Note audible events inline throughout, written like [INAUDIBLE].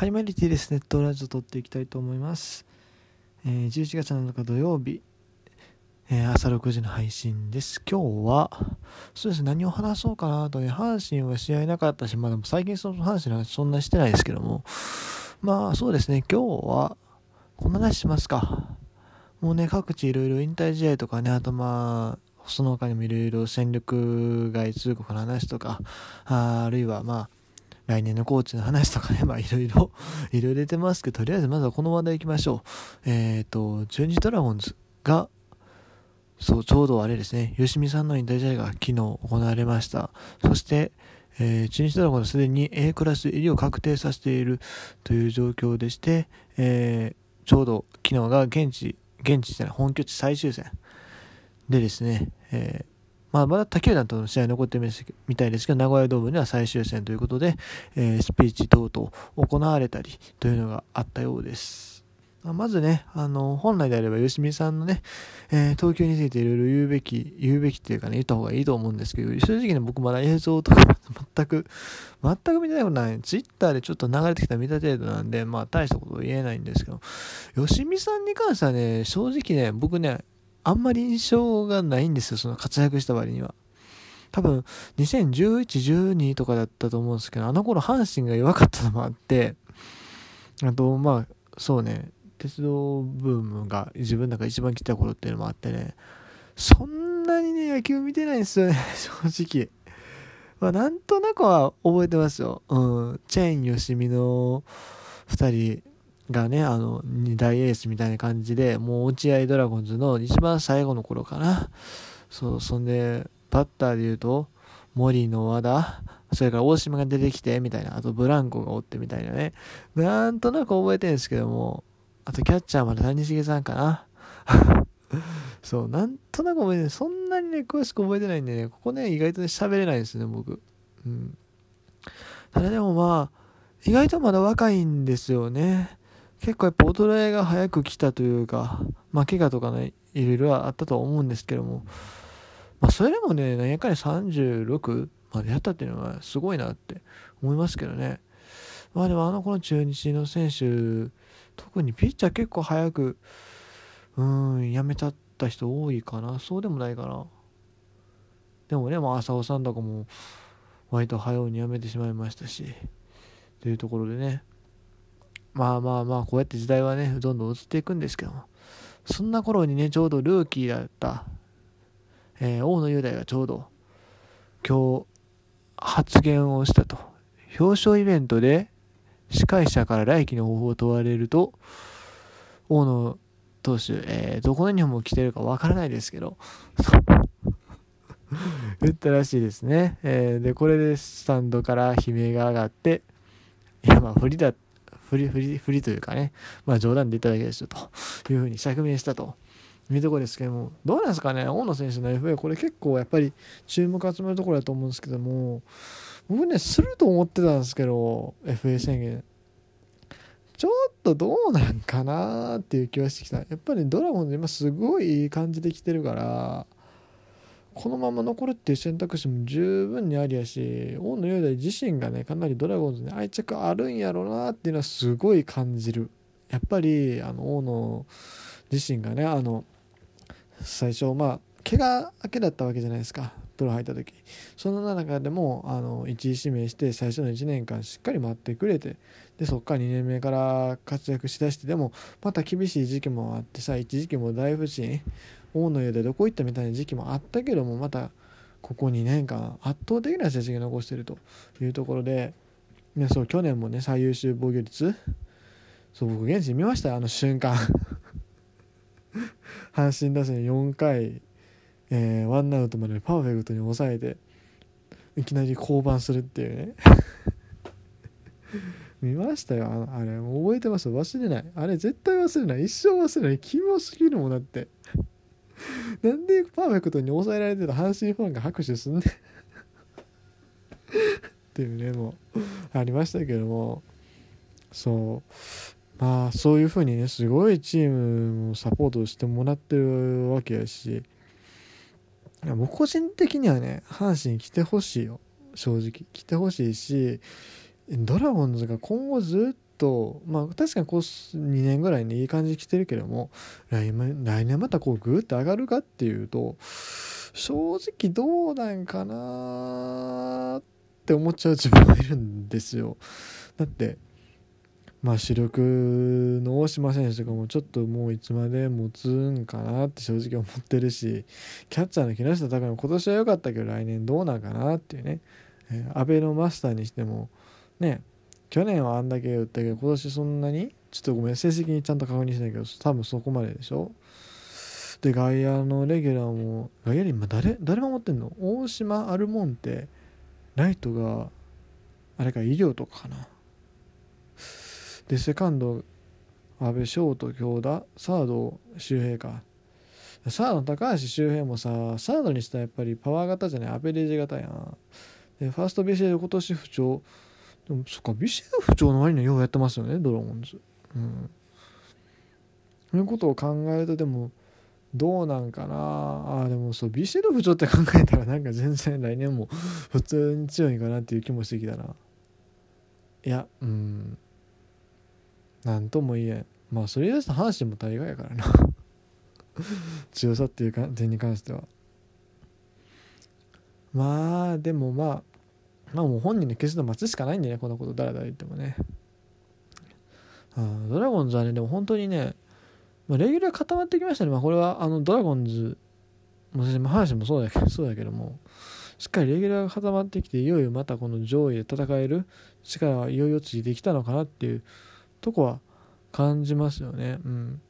はい、マリティです。ネットラジオ撮っていきたいと思います。えー、11月7日土曜日、えー、朝6時の配信です。今日は、そうですね、何を話そうかなとね、阪神は試合なかったし、まあでも最近その阪神の話そんなしてないですけども、まあそうですね、今日は、こんな話しますか。もうね、各地いろいろ引退試合とかね、あとまあ、その他にもいろいろ戦力外通告の話とか、ああるいはまあ、来年のコーチの話とかね、まあいろいろ、[LAUGHS] いろいろ出てますけど、とりあえずまずはこの話題行きましょう。えっ、ー、と、中日ドラゴンズが、そう、ちょうどあれですね、吉見さんの引退試合が昨日行われました。そして、えー、中日ドラゴンズすでに A クラス入りを確定させているという状況でして、えー、ちょうど昨日が現地、現地じゃない、本拠地最終戦でですね、えーまあ、まだ他球団との試合残ってるみたいですけど、名古屋ドームには最終戦ということで、えー、スピーチ等々行われたりというのがあったようです。まずね、あの、本来であれば、吉見さんのね、えー、東京についていろいろ言うべき、言うべきっていうかね、言った方がいいと思うんですけど、正直ね、僕まだ映像とか全く、全く見たことない。ツイッターでちょっと流れてきた見た程度なんで、まあ、大したことは言えないんですけど、吉見さんに関してはね、正直ね、僕ね、あんまり印象がないんですよ、その活躍した割には。多分、2011、12とかだったと思うんですけど、あの頃阪神が弱かったのもあって、あと、まあ、そうね、鉄道ブームが自分の中一番来た頃っていうのもあってね、そんなにね、野球見てないんですよね、[LAUGHS] 正直。まあ、なんとなくは覚えてますよ。うん。チェーン吉見の2人がね、あの、二大エースみたいな感じで、もう落合ドラゴンズの一番最後の頃かな。そう、そんで、バッターで言うと、森の和田、それから大島が出てきて、みたいな、あとブランコがおってみたいなね。なんとなく覚えてるんですけども、あとキャッチャーまで谷繁さんかな。[LAUGHS] そう、なんとなく覚えてない。そんなにね、詳しく覚えてないんでね、ここね、意外とね、喋れないですね、僕。うん。ただでもまあ、意外とまだ若いんですよね。結構やっぱ衰えが早く来たというか、まあ、怪我とかね、いろいろあったとは思うんですけども、まあ、それでもね、何やかんや36までやったっていうのはすごいなって思いますけどね。まあでもあの子の中日の選手、特にピッチャー結構早く、うん、辞めちゃった人多いかな。そうでもないかな。でもね、まあ、浅尾さんとかも、割と早うに辞めてしまいましたし、というところでね、まあまあまあ、こうやって時代はね、どんどん移っていくんですけども、そんな頃にね、ちょうどルーキーだった、えー、大野雄大がちょうど、今日、発言をしたと。表彰イベントで、司会者から来季の方法を問われると、大野投手、えー、どこの日本も来てるかわからないですけど、[LAUGHS] 言ったらしいですね。えー、で、これでスタンドから悲鳴が上がって、いや、まあ、不利だった。振り、振り、振りというかね、まあ冗談で言っただけですよというふうに釈明したというところですけども、どうなんですかね、大野選手の FA、これ結構やっぱり注目集めるところだと思うんですけども、僕ね、すると思ってたんですけど、FA 宣言。ちょっとどうなんかなっていう気はしてきた。やっぱりドラゴンズ今すごいいい感じで来てるから、このまま残るっていう選択肢も十分にありやし大野雄大自身がねかなりドラゴンズに愛着あるんやろうなっていうのはすごい感じる。やっぱりあの大野自身がねあの最初まあ怪我明けだったわけじゃないですか。プロ入った時。その中でもあの1位指名して最初の1年間しっかり待ってくれて。でそっから2年目から活躍しだしてでもまた厳しい時期もあってさ一時期も大不振。大野湯でどこ行ったみたいな時期もあったけどもまたここ2年間圧倒的な成績を残しているというところで、ね、そう去年もね最優秀防御率。そう僕現地見ましたあの瞬間。[LAUGHS] 阪神打線4回、えー、ワンアウトまでパーフェクトに抑えていきなり降板するっていうね。[LAUGHS] 見ましたよあれ。覚えてます忘れない。あれ絶対忘れない。一生忘れない。キモすぎるもんだって。[LAUGHS] なんでパーフェクトに抑えられてた阪神ファンが拍手すんねん。[LAUGHS] っていうねもうありましたけども。そう。まあそういうふうにねすごいチームもサポートしてもらってるわけやし。もう個人的にはね阪神来てほしいよ。正直。来てほしいしドラゴンズが今後ずっとまあ確かにこう2年ぐらいにいい感じに来てるけども来来年またこうグーって上がるかっていうと正直どうなんかなって思っちゃう自分がいるんですよ。だってまあ主力の大島選手とかもちょっともういつまで持つんかなって正直思ってるしキャッチャーの木下拓も今年は良かったけど来年どうなんかなっていうね、えー、安倍のマスターにしてもね去年はあんだけ打ったけど今年そんなに？ちょっとごめん成績にちゃんと確認しないけど多分そこまででしょ？で外野のレギュラーも外野に今誰？誰守ってんの？大島アルモンテライトがあれか医療とかかな。でセカンド安倍翔と京田サード周平か。サード高橋周平もさサードにしたらやっぱりパワー型じゃない？アベレージ型やん。でファーストビシエド今年不調。でもそっかビシエド不調の割にはようやってますよねドラゴンズ。うん。そういうことを考えるとでもどうなんかな。あでもそうビシエド不調って考えたらなんか全然来年も普通に強いかなっていう気もしてきたな。いやうん。なんとも言えん。まあそれ言い出した話も大概やからな。[LAUGHS] 強さっていう点に関しては。まあでもまあまあもう本人の決断待つしかないんでねこんなこと誰々言ってもねあドラゴンズはねでも本当にねまあ、レギュラー固まってきましたね。まあ、これはあのドラゴンズも話もそうだけどそうだけどもしっかりレギュラーが固まってきていよいよまたこの上位で戦える力はいよいよついてきたのかなっていうとこは感じますよね。うん。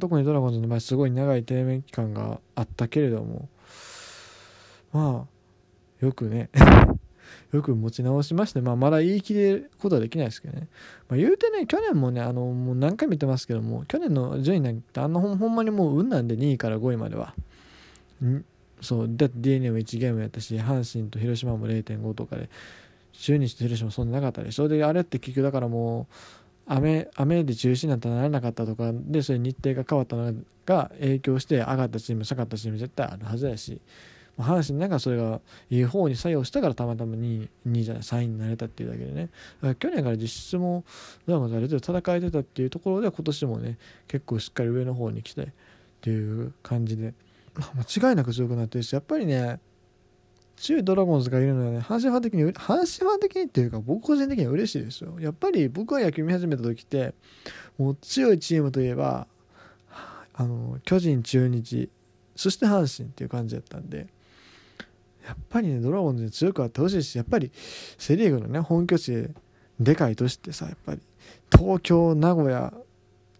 特にドラゴンズの場合すごい長い低迷期間があったけれどもまあよくね [LAUGHS] よく持ち直しまして、まあ、まだ言い切れることはできないですけどね。まあ、言うてね、去年もね、あの、もう何回も言ってますけども、去年の順位なんて、あのほんまにもう運なんで2位から5位までは。ん？そう、だって DNA も1ゲームやったし、阪神と広島も0.5とかで、中日と広島そんななかったでしょ。で、あれって結局だからもう、雨雨で中止になったらならなかったとかでそれ日程が変わったのが影響して上がったチーム下がったチーム絶対あるはずやし話の中それがいい方に作用したからたまたま2位 ,2 じゃない3位になれたっていうだけでね。去年から実質もドラゴンズある程度戦えてたっていうところで今年もね結構しっかり上の方に来てっていう感じで、間違いなく強くなってるしやっぱりね強いドラゴンズがいるのはね阪神ファン的に阪神ファン的にっていうか僕個人的には嬉しいですよ。やっぱり僕が野球見始めた時ってもう強いチームといえばあの巨人中日そして阪神っていう感じだったんでやっぱりねドラゴンズに強くあってほしいしやっぱりセ・リーグのね本拠地ででかい都市ってさやっぱり東京名古屋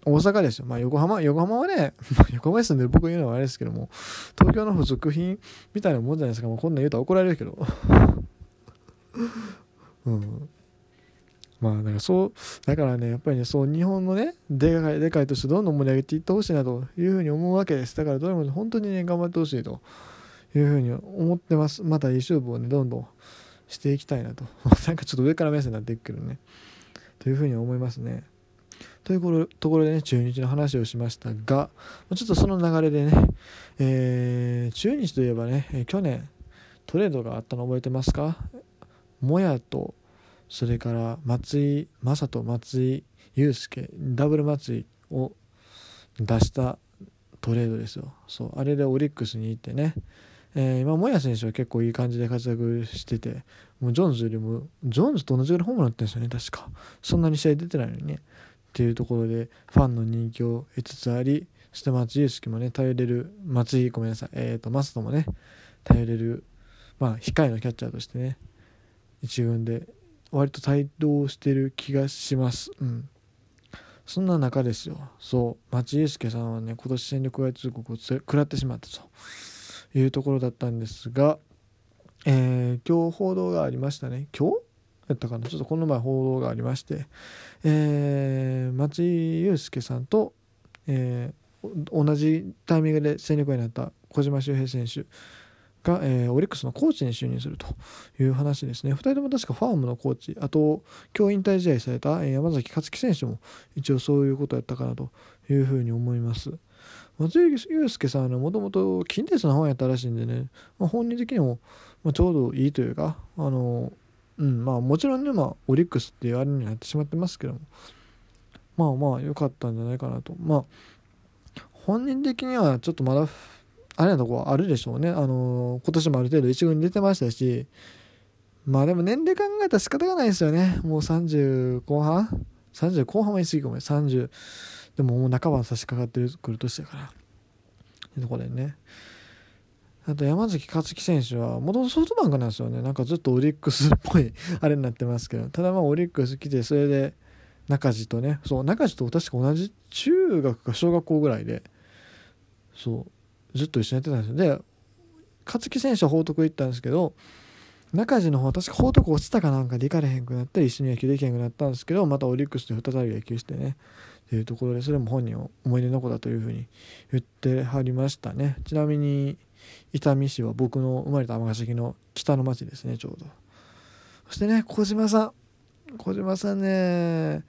大阪ですよ。まあ横浜、横浜はね、[LAUGHS] 横浜に住んでる僕言うのはあれですけども、東京の付属品みたいなもんじゃないですか。もうこんなん言うと怒られるけど。[LAUGHS] うん。まあだからそう、だからね、やっぱりね、そう日本のね、でかい、でかいとしてどんどん盛り上げていってほしいなというふうに思うわけです。だからどれも本当にね、頑張ってほしいと。いうふうに思ってます。また YouTube をね、どんどんしていきたいなと。[LAUGHS] なんかちょっと上から目線になっていくけどね。というふうに思いますね。というところでね、中日の話をしましたが、ちょっとその流れでね、えー、中日といえばね、去年トレードがあったの覚えてますか？もやと、それから松井正人、松井祐介、ダブル松井を出したトレードですよ。そう、あれでオリックスに行ってね、えー、今、モヤ選手は結構いい感じで活躍してて、もうジョーンズよりも、ジョーンズと同じぐらいホームラン打ってるんですよね、確か。そんなに試合出てないのにね。っていうところで、ファンの人気を得つつあり、そして松井裕樹もね、頼れる、松井、ごめんなさい、えっ、ー、と、マストもね、頼れる、まあ、控えのキャッチャーとしてね、一軍で、割と帯同してる気がします。うん。そんな中ですよ。そう、町井祐介さんはね、今年戦力外通告を食らってしまったと。いうところだったんですが、えー、今日報道がありましたね今日？やったかな？ちょっとこの前報道がありまして、えー、松井裕介さんと、えー、同じタイミングで戦力になった小島周平選手が、えー、オリックスのコーチに就任するという話ですね。2人とも確かファームのコーチ、あと、今日引退試合された山崎克樹選手も一応そういうことやったかなというふうに思います。松井裕介さんはもともと近鉄の本やったらしいんでね、まあ、本人的にも、まあ、ちょうどいいというか、あの、うんまあもちろんねまあオリックスっていうあれになってしまってますけどもまあまあ良かったんじゃないかなと。まあ本人的にはちょっとまだあれなとこはあるでしょうね。あの今年もある程度一軍に出てましたしまあでも年齢考えたら仕方がないですよね。もう30後半？30後半は言い過ぎかも。ね30でももう半ば差し掛かってくる年だから。ってところでね。あと山崎勝樹選手はもともとソフトバンクなんですよね。なんかずっとオリックスっぽい [LAUGHS] あれになってますけど。ただまあオリックス来てそれで中地とね。そう中地と確か同じ中学か小学校ぐらいで。そうずっと一緒にやってたんですよ。で勝木選手は報徳行ったんですけど中地の方は確か報徳落ちたかなんかで行かれへんくなったり一緒に野球できへんくなったんですけどまたオリックスで再び野球してね。っていうところでそれも本人は思い出の子だというふうに言ってはりましたね。ちなみに伊丹市は僕の生まれた尼崎の北の町ですねちょうど。そしてね小島さん。小島さんね。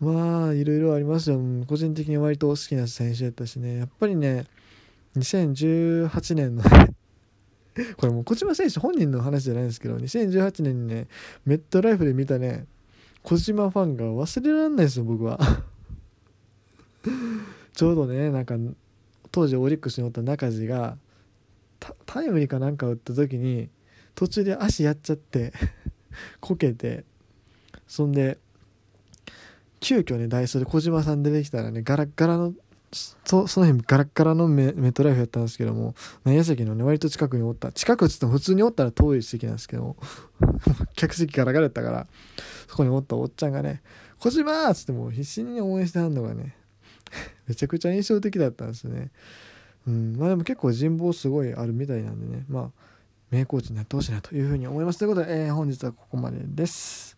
まあいろいろありますよ。個人的に割と好きな選手やったしね。やっぱりね2018年の [LAUGHS] これもう小島選手本人の話じゃないんですけど2018年にねメットライフで見たね小島ファンが忘れられないですよ僕は。[LAUGHS] ちょうどねなんか当時オリックスにおった中地がタイムリーかなんか打った時に途中で足やっちゃって [LAUGHS] こけてそんで急遽ねダイソーで小島さん出てきたらねガラッガラのそその辺ガラッガラのメメットライフやったんですけども内野席のね割と近くにおった近くっつっても普通におったら遠い席なんですけども [LAUGHS] 客席ガラガラやったからそこにおったおっちゃんがね「小島!」っつってもう必死に応援してはんのがね [LAUGHS] めちゃくちゃ印象的だったんですね。うん、まあでも結構人望すごいあるみたいなんでね、まあ、名コーチになってほしいなというふうに思います。ということで、えー、本日はここまでです。